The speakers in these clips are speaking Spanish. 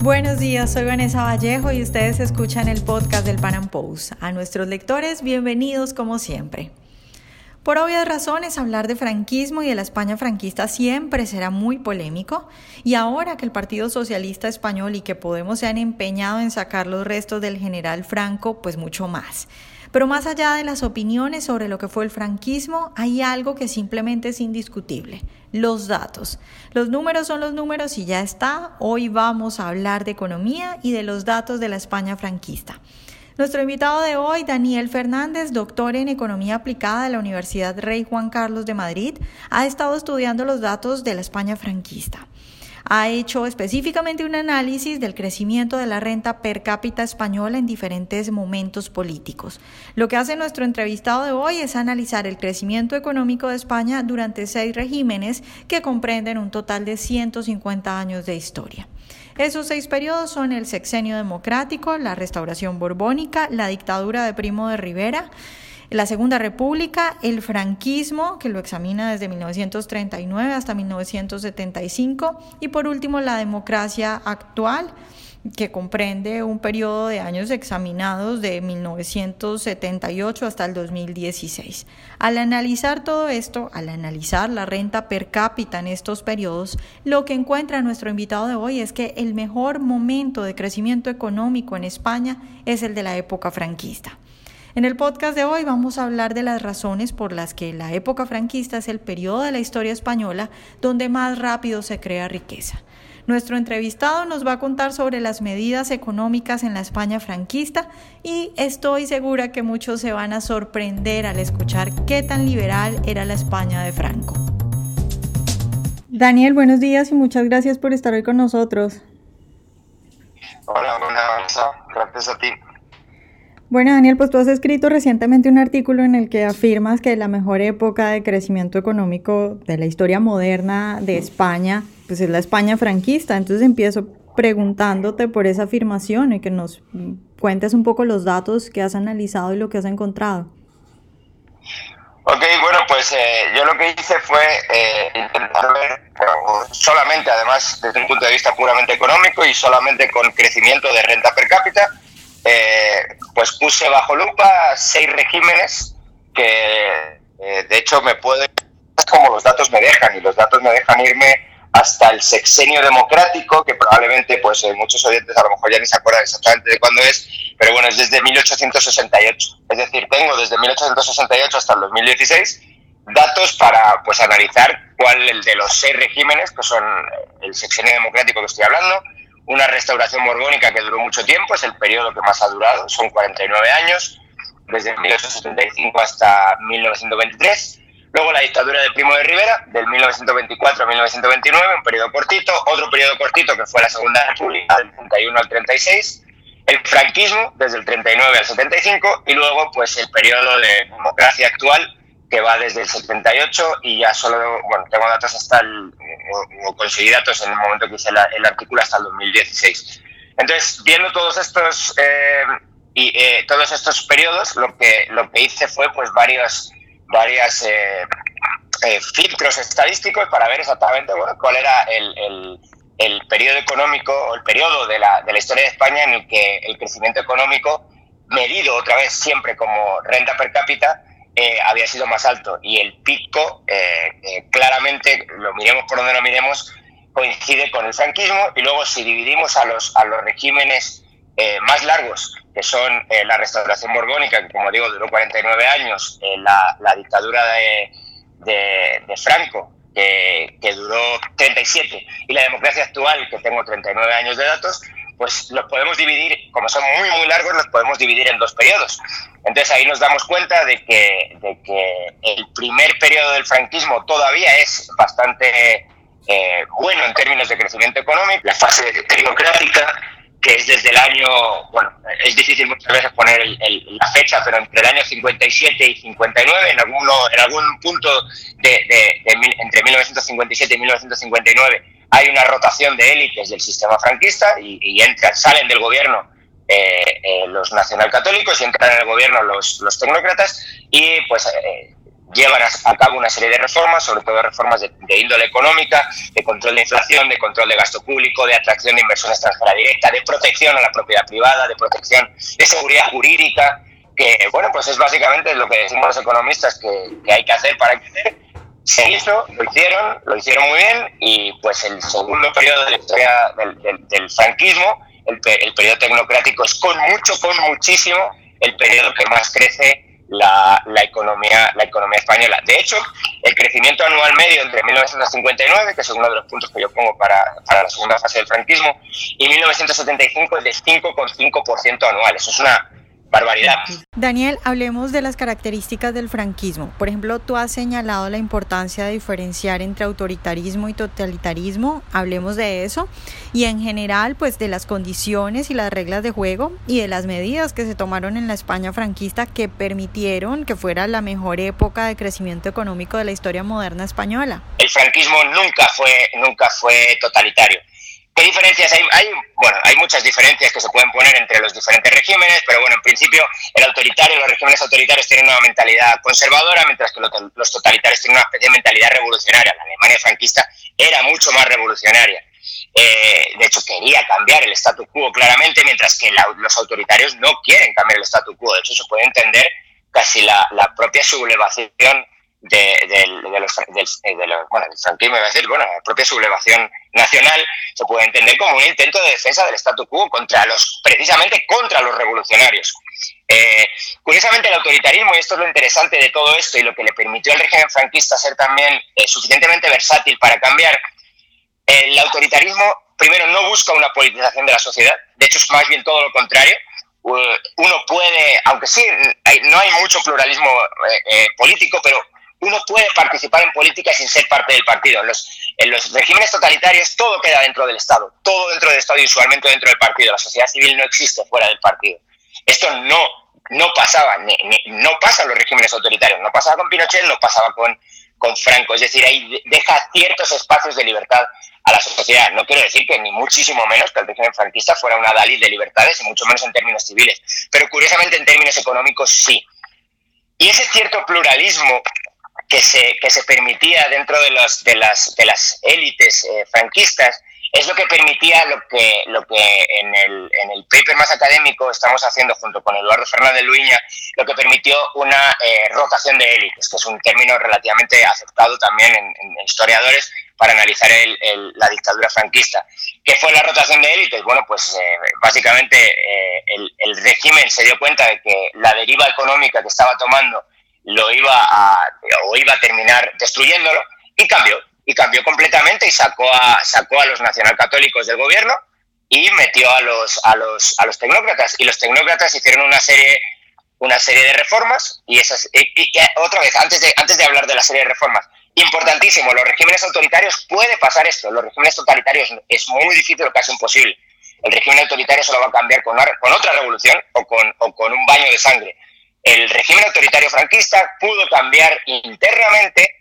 Buenos días, soy Vanessa Vallejo y ustedes escuchan el podcast del Pan Post. A nuestros lectores, bienvenidos como siempre. Por obvias razones, hablar de franquismo y de la España franquista siempre será muy polémico, y ahora que el Partido Socialista Español y que Podemos se han empeñado en sacar los restos del general Franco, pues mucho más. Pero más allá de las opiniones sobre lo que fue el franquismo, hay algo que simplemente es indiscutible, los datos. Los números son los números y ya está. Hoy vamos a hablar de economía y de los datos de la España franquista. Nuestro invitado de hoy, Daniel Fernández, doctor en Economía Aplicada de la Universidad Rey Juan Carlos de Madrid, ha estado estudiando los datos de la España franquista. Ha hecho específicamente un análisis del crecimiento de la renta per cápita española en diferentes momentos políticos. Lo que hace nuestro entrevistado de hoy es analizar el crecimiento económico de España durante seis regímenes que comprenden un total de 150 años de historia. Esos seis periodos son el sexenio democrático, la restauración borbónica, la dictadura de Primo de Rivera, la Segunda República, el franquismo, que lo examina desde 1939 hasta 1975, y por último la democracia actual, que comprende un periodo de años examinados de 1978 hasta el 2016. Al analizar todo esto, al analizar la renta per cápita en estos periodos, lo que encuentra nuestro invitado de hoy es que el mejor momento de crecimiento económico en España es el de la época franquista. En el podcast de hoy vamos a hablar de las razones por las que la época franquista es el periodo de la historia española donde más rápido se crea riqueza. Nuestro entrevistado nos va a contar sobre las medidas económicas en la España franquista y estoy segura que muchos se van a sorprender al escuchar qué tan liberal era la España de Franco. Daniel, buenos días y muchas gracias por estar hoy con nosotros. Hola, hola, gracias a ti. Bueno, Daniel, pues tú has escrito recientemente un artículo en el que afirmas que la mejor época de crecimiento económico de la historia moderna de España, pues es la España franquista. Entonces empiezo preguntándote por esa afirmación y que nos cuentes un poco los datos que has analizado y lo que has encontrado. Ok, bueno, pues eh, yo lo que hice fue eh, intentar ver solamente, además, desde un punto de vista puramente económico y solamente con crecimiento de renta per cápita, eh, pues puse bajo lupa seis regímenes que eh, de hecho me pueden como los datos me dejan y los datos me dejan irme hasta el sexenio democrático que probablemente pues eh, muchos oyentes a lo mejor ya ni se acuerdan exactamente de cuándo es pero bueno es desde 1868 es decir tengo desde 1868 hasta el 2016 datos para pues analizar cuál el de los seis regímenes que son el sexenio democrático que estoy hablando una restauración borbónica que duró mucho tiempo, es el periodo que más ha durado, son 49 años, desde 1875 hasta 1923. Luego la dictadura de Primo de Rivera, del 1924 a 1929, un periodo cortito. Otro periodo cortito que fue la Segunda República, del 31 al 36. El franquismo, desde el 39 al 75. Y luego, pues, el periodo de democracia actual, que va desde el 78 y ya solo, bueno, tengo datos hasta el, o, conseguí datos en el momento que hice el artículo hasta el 2016. Entonces, viendo todos estos eh, y eh, todos estos periodos, lo que lo que hice fue pues varios varias eh, filtros estadísticos para ver exactamente bueno, cuál era el, el, el periodo económico o el periodo de la, de la historia de España en el que el crecimiento económico medido otra vez siempre como renta per cápita eh, había sido más alto. Y el pico eh, eh, claramente, lo miremos por donde lo miremos, coincide con el franquismo. Y luego si dividimos a los, a los regímenes más largos, que son la restauración borbónica, que como digo duró 49 años, la, la, dictadura de, de, Franco, que, que, duró 37, y la democracia actual, que tengo 39 años de datos, pues los podemos dividir, como son muy, muy largos, los podemos dividir en dos periodos. Entonces ahí nos damos cuenta de que, de que el primer periodo del franquismo todavía es bastante eh, bueno en términos de crecimiento económico. La fase tecnocrática, que es desde el año, bueno, es difícil muchas veces poner la fecha, pero entre el año 57 y 59, en, alguno, en algún punto de, de, entre 1957 y 1959, hay una rotación de élites del sistema franquista y, entran, salen del gobierno eh, eh, los nacionalcatólicos y entran en el gobierno los, tecnócratas y pues eh, llevan a, cabo una serie de reformas, sobre todo reformas de, índole económica, de control de inflación, de control de gasto público, de atracción de inversión extranjera directa, de protección a la propiedad privada, de protección de seguridad jurídica, que bueno, pues es básicamente lo que decimos los economistas que, hay que hacer para crecer. Se hizo, lo hicieron, lo hicieron muy bien y pues el segundo periodo de la historia del, franquismo, el, el periodo tecnocrático es con mucho, con muchísimo el periodo que más crece la, la, economía, la economía española. De hecho, el crecimiento anual medio entre 1959, que es uno de los puntos que yo pongo para, para la segunda fase del franquismo, y 1975 es de 5,5% anual. Eso es una barbaridad. Daniel, hablemos de las características del franquismo. Por ejemplo, tú has señalado la importancia de diferenciar entre autoritarismo y totalitarismo. Hablemos de eso. Y en general, pues de las condiciones y las reglas de juego y de las medidas que se tomaron en la España franquista que permitieron que fuera la mejor época de crecimiento económico de la historia moderna española. El franquismo nunca fue, nunca fue totalitario. ¿Qué diferencias hay? hay? Bueno, hay muchas diferencias que se pueden poner entre los diferentes regímenes, pero bueno, en principio el autoritario, los regímenes autoritarios tienen una mentalidad conservadora, mientras que los totalitarios tienen una especie de mentalidad revolucionaria. La Alemania franquista era mucho más revolucionaria. Eh, de hecho, quería cambiar el statu quo claramente, mientras que los autoritarios no quieren cambiar el statu quo. De hecho, se puede entender casi la, la propia sublevación de, los, bueno, del franquismo, es decir, bueno, la propia sublevación nacional se puede entender como un intento de defensa del statu quo contra los, precisamente contra los revolucionarios. Eh, curiosamente, el autoritarismo, y esto es lo interesante de todo esto y lo que le permitió al régimen franquista ser también eh, suficientemente versátil para cambiar, el autoritarismo primero no busca una politización de la sociedad, de hecho es más bien todo lo contrario, uno puede, aunque sí, no hay mucho pluralismo eh, político, pero uno puede participar en política sin ser parte del partido. En los, en los regímenes totalitarios todo queda dentro del Estado, todo dentro del Estado y usualmente dentro del partido. La sociedad civil no existe fuera del partido. Esto no, no pasaba, no pasa en los regímenes autoritarios, no pasaba con Pinochet, no pasaba con, con Franco. Es decir, ahí deja ciertos espacios de libertad a la sociedad. No quiero decir que ni muchísimo menos que el régimen franquista fuera una Dalí de libertades y mucho menos en términos civiles, pero curiosamente en términos económicos sí. Y ese cierto pluralismo que se, que se permitía dentro de, los, de, las, de las élites eh, franquistas es lo que permitía lo que, lo que en, el, en el paper más académico estamos haciendo junto con Eduardo Fernández Luiña, lo que permitió una eh, rotación de élites, que es un término relativamente aceptado también en, historiadores para analizar el, la dictadura franquista. ¿Qué fue la rotación de élites? Bueno, pues eh, básicamente el, el régimen se dio cuenta de que la deriva económica que estaba tomando lo iba a, o iba a terminar destruyéndolo, y cambió, y cambió completamente y sacó a, sacó a los nacionalcatólicos del gobierno y metió a los, a los, a los tecnócratas. Y los tecnócratas hicieron una serie, una serie de reformas, y, esas, otra vez, antes de, antes de hablar de la serie de reformas, importantísimo, los regímenes autoritarios puede pasar esto, los regímenes totalitarios es muy difícil o casi imposible. El régimen autoritario solo va a cambiar con, con otra revolución o con, o con un baño de sangre el régimen autoritario franquista pudo cambiar internamente,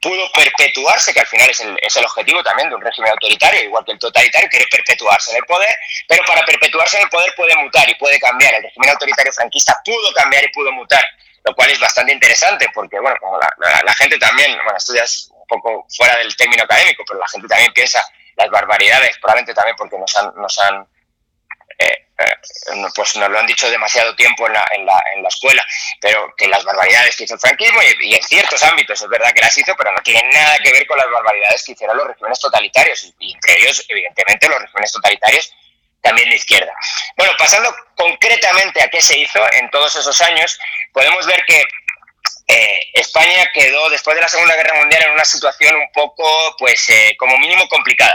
pudo perpetuarse, que al final es el, el, objetivo también de un régimen autoritario, igual que el totalitario, quiere perpetuarse en el poder, pero para perpetuarse en el poder puede mutar y puede cambiar. El régimen autoritario franquista pudo cambiar y pudo mutar, lo cual es bastante interesante porque, bueno, la, gente también, bueno, esto ya es un poco fuera del término académico, pero la gente también piensa las barbaridades, probablemente también porque nos han eh, eh, pues nos lo han dicho demasiado tiempo en la, en, la, en la escuela, pero que las barbaridades que hizo el franquismo, y, en ciertos ámbitos es verdad que las hizo, pero no tienen nada que ver con las barbaridades que hicieron los regímenes totalitarios, y, entre ellos, evidentemente, los regímenes totalitarios también de izquierda. Bueno, pasando concretamente a qué se hizo en todos esos años, podemos ver que eh, España quedó después de la Segunda Guerra Mundial en una situación un poco, pues, como mínimo complicada.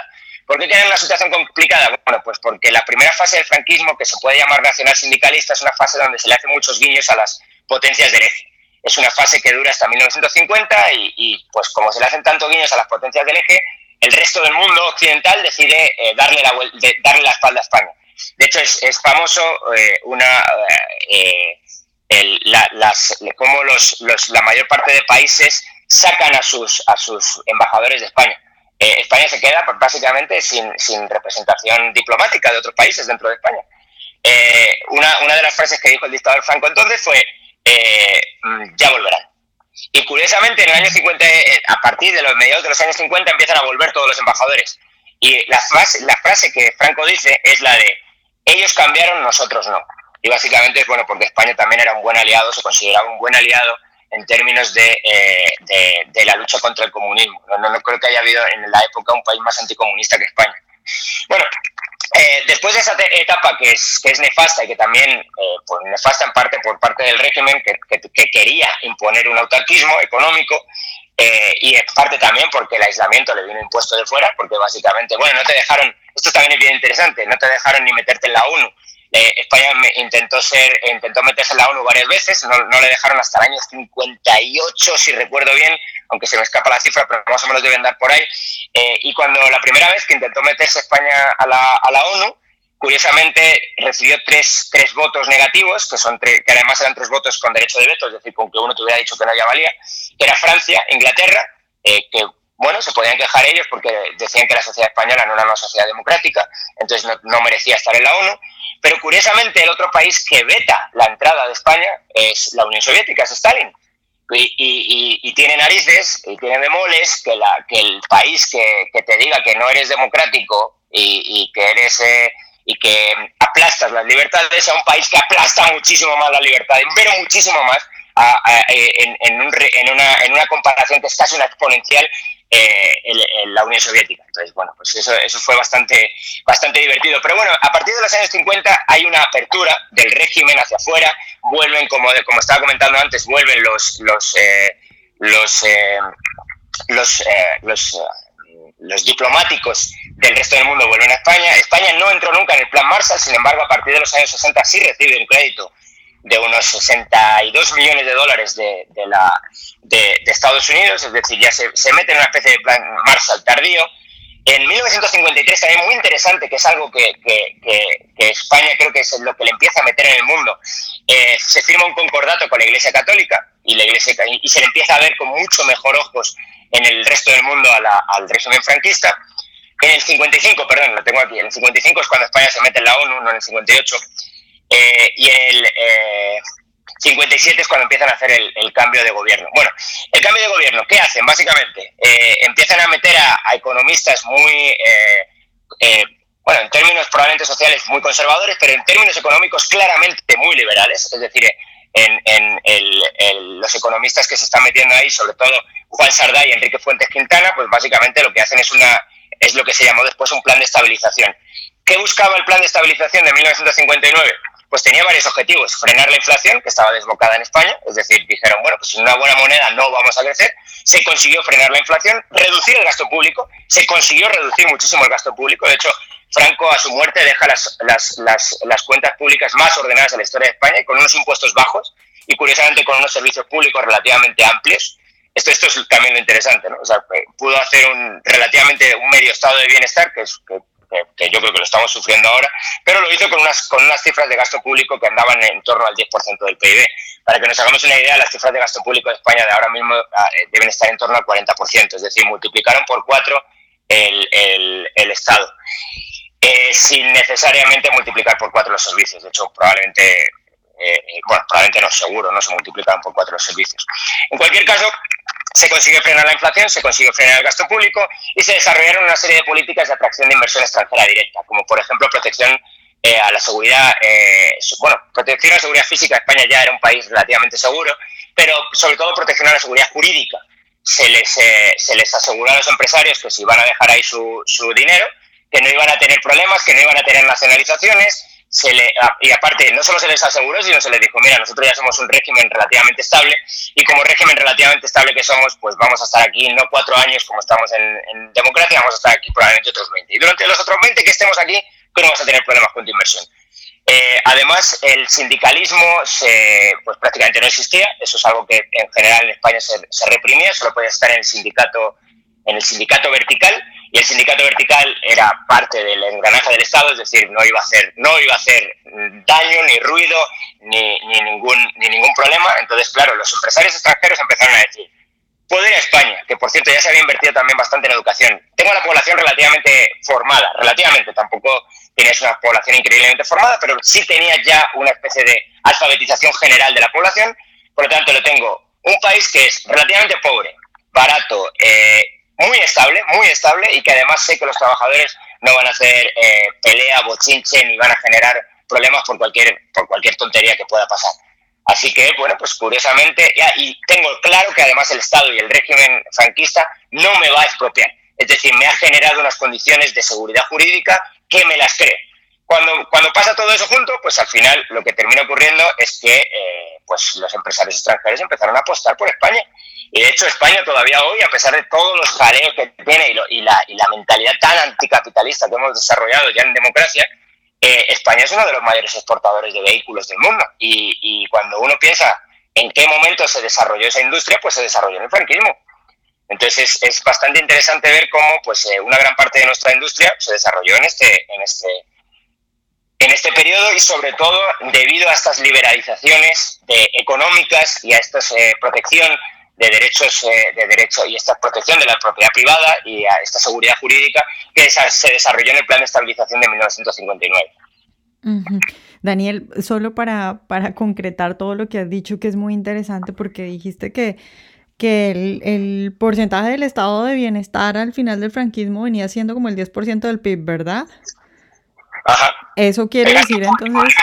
¿Por qué tienen una situación complicada? Bueno, pues porque la primera fase del franquismo, que se puede llamar nacional sindicalista, es una fase donde se le hacen muchos guiños a las potencias del eje. Es una fase que dura hasta 1950 y, pues como se le hacen tantos guiños a las potencias del eje, el resto del mundo occidental decide eh, darle, la, darle la espalda a España. De hecho, es, famoso eh, una, eh, las, cómo los, la mayor parte de países sacan a sus, a sus embajadores de España. Eh, España se queda básicamente sin, representación diplomática de otros países dentro de España. Eh, una, de las frases que dijo el dictador Franco entonces fue, eh, mm, ya volverán. Y curiosamente, en el año 50, eh, a partir de los mediados de los años 50, empiezan a volver todos los embajadores. Y la frase, la frase que Franco dice es la de ellos cambiaron, nosotros no. Y básicamente es bueno porque España también era un buen aliado, se consideraba un buen aliado en términos de, eh, de, la lucha contra el comunismo. No, no, creo que haya habido en la época un país más anticomunista que España. Bueno, eh, después de esa etapa que es, que es nefasta y que también, eh, pues nefasta en parte por parte del régimen que, que, quería imponer un autarquismo económico eh, y en parte también porque el aislamiento le vino impuesto de fuera, porque básicamente, bueno, no te dejaron, esto también es bien interesante, no te dejaron ni meterte en la ONU. España intentó ser, intentó meterse en la ONU varias veces, no, le dejaron hasta el año 58, si recuerdo bien, aunque se me escapa la cifra, pero más o menos deben dar por ahí. Eh, y cuando la primera vez que intentó meterse España a la, a la ONU, curiosamente recibió tres, tres votos negativos, que, son que además eran tres votos con derecho de veto, es decir, con que uno te hubiera dicho que no valía, que era Francia, Inglaterra, eh, que bueno, se podían quejar ellos porque decían que la sociedad española no era una sociedad democrática, entonces no, merecía estar en la ONU. Pero curiosamente el otro país que veta la entrada de España es la Unión Soviética, es Stalin. Y, tiene narices y tiene bemoles que, el país que, te diga que no eres democrático y, que eres eh, y que aplastas las libertades a un país que aplasta muchísimo más la libertad, pero muchísimo más en, en, una, en una comparación que es casi una exponencial eh, en, la Unión Soviética. Entonces, bueno, pues eso, eso fue bastante, bastante divertido. Pero bueno, a partir de los años 50 hay una apertura del régimen hacia afuera, vuelven, como, como estaba comentando antes, vuelven los, los, eh, los, eh, los, los, los diplomáticos del resto del mundo vuelven a España. España no entró nunca en el Plan Marshall, sin embargo, a partir de los años 60 sí recibe un crédito de unos 62 millones de dólares de, de, Estados Unidos, es decir, ya se, se, mete en una especie de plan Marshall tardío. En 1953, también muy interesante, que es algo que, que, España creo que es lo que le empieza a meter en el mundo, eh, se firma un concordato con la Iglesia Católica y, la iglesia, y se le empieza a ver con mucho mejor ojos en el resto del mundo al régimen franquista. En el 55, perdón, lo tengo aquí, en el 55 es cuando España se mete en la ONU, no en el 58 eh, y el 57 eh, es cuando empiezan a hacer el, cambio de gobierno. Bueno, el cambio de gobierno, ¿qué hacen? Básicamente, eh, empiezan a meter a, economistas muy, bueno, en términos probablemente sociales muy conservadores, pero en términos económicos claramente muy liberales, es decir, en, en los economistas que se están metiendo ahí, sobre todo Juan Sardá y Enrique Fuentes Quintana, pues básicamente lo que hacen es una es lo que se llamó después un plan de estabilización. ¿Qué buscaba el plan de estabilización de 1959? Pues tenía varios objetivos. Frenar la inflación, que estaba desbocada en España, es decir, dijeron, bueno, pues una buena moneda no vamos a crecer. Se consiguió frenar la inflación, reducir el gasto público, se consiguió reducir muchísimo el gasto público. De hecho, Franco a su muerte deja las, las, las, las cuentas públicas más ordenadas en la historia de España, con unos impuestos bajos y curiosamente con unos servicios públicos relativamente amplios. Esto, esto es también lo interesante, ¿no? O sea, eh, pudo hacer un relativamente un medio estado de bienestar, que, es, que que, yo creo que lo estamos sufriendo ahora, pero lo hizo con unas, con unas cifras de gasto público que andaban en torno al 10% del PIB. Para que nos hagamos una idea, las cifras de gasto público de España de ahora mismo ah, eh, deben estar en torno al 40%, es decir, multiplicaron por cuatro el, el, Estado, eh, sin necesariamente multiplicar por cuatro los servicios. De hecho, probablemente, eh, bueno, probablemente no, seguro, no se multiplicaron por cuatro los servicios. En cualquier caso, se consigue frenar la inflación, se consigue frenar el gasto público y se desarrollaron una serie de políticas de atracción de inversión extranjera directa, como por ejemplo protección eh, a la seguridad, eh, bueno, protección a la seguridad física. España ya era un país relativamente seguro, pero sobre todo protección a la seguridad jurídica. Se les, eh, se les aseguró a los empresarios que si iban a dejar ahí su, su dinero, que no iban a tener problemas, que no iban a tener nacionalizaciones, se le, y aparte no solo se les aseguró, sino se les dijo, mira, nosotros ya somos un régimen relativamente estable y como régimen relativamente estable que somos, pues vamos a estar aquí no cuatro años como estamos en, democracia, vamos a estar aquí probablemente otros 20. Y durante los otros 20 que estemos aquí, que no vamos a tener problemas con tu inversión. Eh, además, el sindicalismo se, pues prácticamente no existía, eso es algo que en general en España se, se reprimía, solo podía estar en el sindicato, en el sindicato vertical y el sindicato vertical era parte del engranaje del Estado, es decir, no iba a hacer, no iba a hacer daño, ni ruido, ni, ni, ningún, ni ningún problema. Entonces, claro, los empresarios extranjeros empezaron a decir, ir a España, que por cierto ya se había invertido también bastante en educación. Tengo la población relativamente formada, relativamente, tampoco tienes una población increíblemente formada, pero sí tenía ya una especie de alfabetización general de la población, por lo tanto lo tengo un país que es relativamente pobre, barato, eh, muy estable, muy estable y que además sé que los trabajadores no van a hacer eh, pelea, bochinche ni van a generar problemas por cualquier, por cualquier tontería que pueda pasar. Así que, bueno, pues curiosamente, ya, y tengo claro que además el Estado y el régimen franquista no me va a expropiar. Es decir, me ha generado unas condiciones de seguridad jurídica que me las cree. Cuando, cuando pasa todo eso junto, pues al final lo que termina ocurriendo es que eh, pues los empresarios extranjeros empezaron a apostar por España. Y de hecho España todavía hoy, a pesar de todos los jaleos que tiene y, la, y la mentalidad tan anticapitalista que hemos desarrollado ya en democracia, eh, España es uno de los mayores exportadores de vehículos del mundo. Y, cuando uno piensa en qué momento se desarrolló esa industria, pues se desarrolló en el franquismo. Entonces es, bastante interesante ver cómo pues, eh, una gran parte de nuestra industria se desarrolló en este, en este, en este periodo y sobre todo debido a estas liberalizaciones económicas y a esta eh, protección de derechos de derecho y esta protección de la propiedad privada y a esta seguridad jurídica que se desarrolló en el Plan de Estabilización de 1959. Daniel, solo para, para concretar todo lo que has dicho, que es muy interesante porque dijiste que, que el, el porcentaje del estado de bienestar al final del franquismo venía siendo como el 10% del PIB, ¿verdad? Ajá. Eso quiere decir entonces...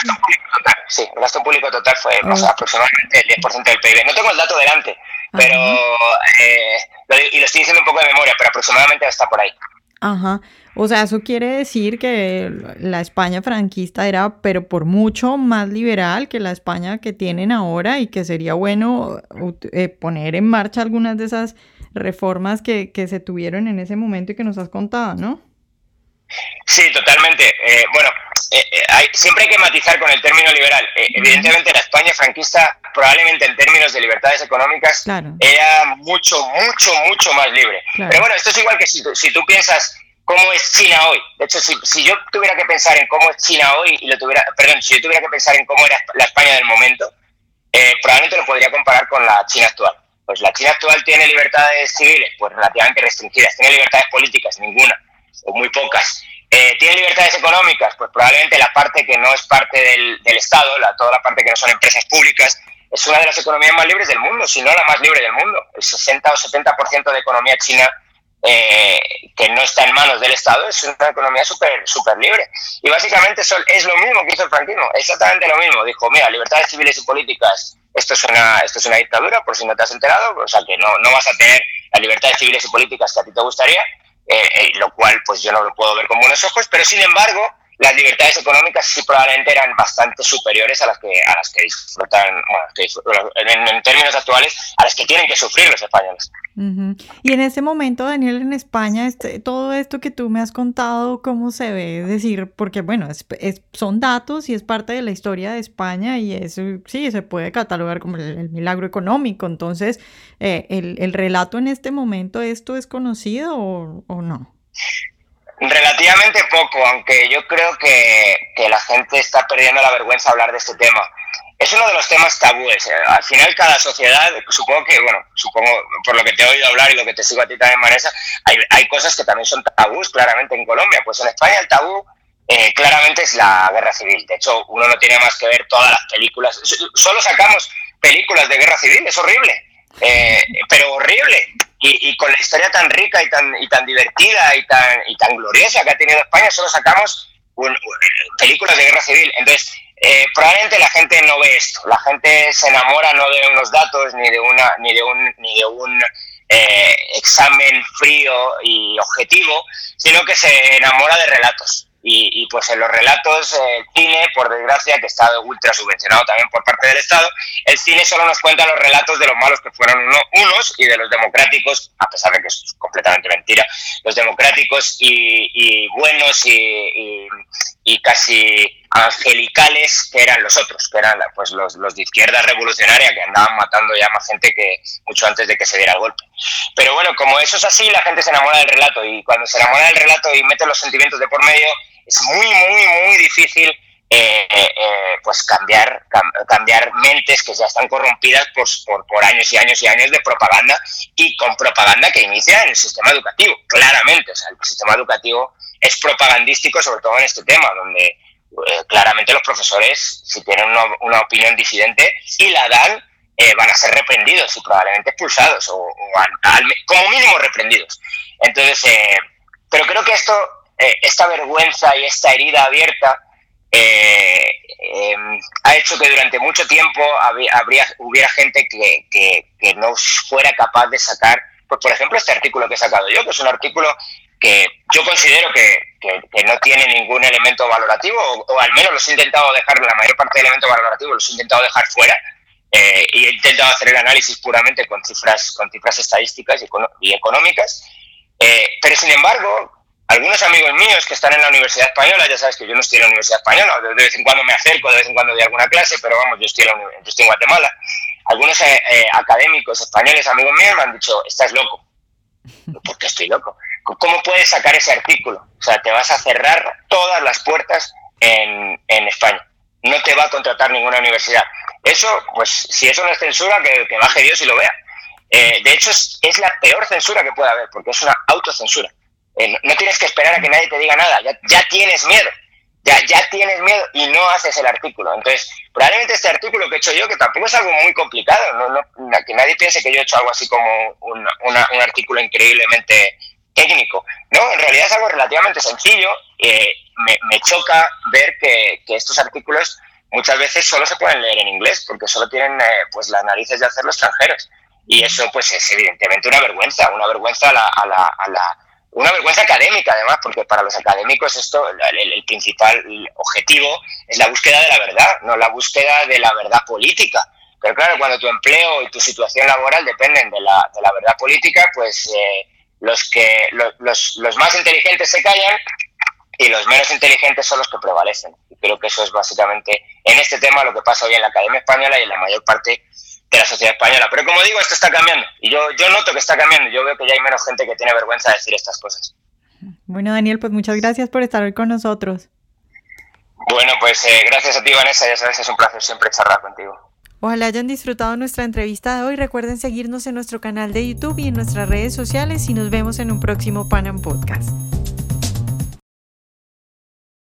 Sí, el gasto público total fue aproximadamente el 10% del PIB. No tengo el dato delante, pero eh, y lo estoy diciendo un poco de memoria, pero aproximadamente está por ahí. Ajá. O sea, eso quiere decir que la España franquista era, pero por mucho más liberal que la España que tienen ahora y que sería bueno eh, poner en marcha algunas de esas reformas que, que, se tuvieron en ese momento y que nos has contado, ¿no? Sí, totalmente. Eh, bueno, eh, hay, siempre hay que matizar con el término liberal. evidentemente, la España franquista, probablemente en términos de libertades económicas, era mucho, mucho, mucho más libre. Pero bueno, esto es igual que si, si tú piensas cómo es China hoy. De hecho, si, si, yo tuviera que pensar en cómo es China hoy y lo tuviera, perdón, si yo tuviera que pensar en cómo era la España del momento, eh, probablemente lo podría comparar con la China actual. Pues la China actual tiene libertades civiles, pues relativamente restringidas. Tiene libertades políticas, ninguna, o muy pocas. Eh, tiene libertades económicas, pues probablemente la parte que no es parte del, del Estado, la, toda la parte que no son empresas públicas, es una de las economías más libres del mundo, si no la más libre del mundo. El 60 o 70% de economía china eh, que no está en manos del Estado, es una economía súper super libre. Y básicamente es lo mismo que hizo el franquismo, exactamente lo mismo. Dijo, mira, libertades civiles y políticas, esto es una, esto es una dictadura, por si no te has enterado, o sea que no, no vas a tener las libertades civiles y políticas que a ti te gustaría, eh, eh, lo cual pues yo no lo puedo ver con buenos ojos, pero sin embargo las libertades económicas sí probablemente eran bastante superiores a las que a las que disfrutan, en, términos actuales, a las que tienen que sufrir los españoles. Y en ese momento, Daniel, en España, este, todo esto que tú me has contado, ¿cómo se ve? Decir, porque bueno, es, son datos y es parte de la historia de España y eso sí, se puede catalogar como el, milagro económico. Entonces, eh, el, el, relato en este momento, ¿esto es conocido o, o no? Relativamente poco, aunque yo creo que, que, la gente está perdiendo la vergüenza hablar de este tema. Es uno de los temas tabúes. Eh. Al final, cada sociedad, supongo que, bueno, supongo por lo que te he oído hablar y lo que te sigo a ti también, Vanessa, hay, hay cosas que también son tabús claramente en Colombia. Pues en España el tabú eh, claramente es la guerra civil. De hecho, uno no tiene más que ver todas las películas. Solo sacamos películas de guerra civil, es horrible. Eh, pero horrible y, con la historia tan rica y tan, y tan divertida y tan, y tan gloriosa que ha tenido España, solo sacamos películas de guerra civil. Entonces, eh, probablemente la gente no ve esto. La gente se enamora no de unos datos ni de, una, ni de un, ni de un eh, examen frío y objetivo, sino que se enamora de relatos. Y, pues en los relatos, el cine, por desgracia, que está ultra subvencionado también por parte del Estado, el cine solo nos cuenta los relatos de los malos que fueron unos y de los democráticos, a pesar de que es completamente mentira, los democráticos y, buenos y, casi angelicales que eran los otros, que eran pues los, los de izquierda revolucionaria que andaban matando ya más gente que mucho antes de que se diera el golpe. Pero bueno, como eso es así, la gente se enamora del relato y cuando se enamora del relato y mete los sentimientos de por medio, es muy, muy, muy difícil eh, eh, pues cambiar, cambiar mentes que ya están corrompidas por, por, años y años y años de propaganda y con propaganda que inicia en el sistema educativo, claramente. O sea, el sistema educativo es propagandístico, sobre todo en este tema, donde eh, claramente los profesores, si tienen una, opinión disidente y la dan, eh, van a ser reprendidos y probablemente expulsados o, como mínimo reprendidos. Entonces, eh, pero creo que esto, esta vergüenza y esta herida abierta em, ha hecho que durante mucho tiempo habría, hubiera gente que, que, no fuera capaz de sacar, pues, por ejemplo, este artículo que he sacado yo, que es un artículo que yo considero que, que, no tiene ningún elemento valorativo, o, al menos los he intentado dejar, la mayor parte del elemento valorativo los he intentado dejar fuera, eh, y he intentado hacer el análisis puramente con cifras, con cifras estadísticas y, económicas. Eh, pero sin embargo, algunos amigos míos que están en la Universidad Española, ya sabes que yo no estoy en la Universidad Española, de vez en cuando me acerco, de vez en cuando doy alguna clase, pero vamos, yo estoy en, yo estoy en Guatemala. Algunos eh, académicos españoles, amigos míos, me han dicho, estás loco. ¿Por qué estoy loco? ¿Cómo puedes sacar ese artículo? O sea, te vas a cerrar todas las puertas en, en España. No te va a contratar ninguna universidad. Eso, pues, si eso no es censura, que, que baje Dios y lo vea. Eh, de hecho, es, es, la peor censura que puede haber, porque es una autocensura. Eh, no, tienes que esperar a que nadie te diga nada, ya, ya tienes miedo. Ya, ya, tienes miedo y no haces el artículo. Entonces, probablemente este artículo que he hecho yo, que tampoco es algo muy complicado, no, no, que nadie piense que yo he hecho algo así como un, artículo increíblemente técnico. No, en realidad es algo relativamente sencillo. Eh, me, me, choca ver que, que, estos artículos muchas veces solo se pueden leer en inglés porque solo tienen eh, pues las narices de hacerlo extranjeros. Y eso pues es evidentemente una vergüenza, una vergüenza a la, a la, a la una vergüenza académica además, porque para los académicos esto, el, el, principal objetivo es la búsqueda de la verdad, no la búsqueda de la verdad política. Pero claro, cuando tu empleo y tu situación laboral dependen de la, de la verdad política, pues eh, los, que, los, los más inteligentes se callan y los menos inteligentes son los que prevalecen. Y creo que eso es básicamente en este tema lo que pasa hoy en la Academia Española y en la mayor parte de la sociedad española. Pero como digo, esto está cambiando. Y yo, yo noto que está cambiando. Yo veo que ya hay menos gente que tiene vergüenza de decir estas cosas. Bueno, Daniel, pues muchas gracias por estar hoy con nosotros. Bueno, pues eh, gracias a ti, Vanessa. Ya sabes, es un placer siempre charlar contigo. Ojalá hayan disfrutado nuestra entrevista de hoy. Recuerden seguirnos en nuestro canal de YouTube y en nuestras redes sociales y nos vemos en un próximo Panam Podcast.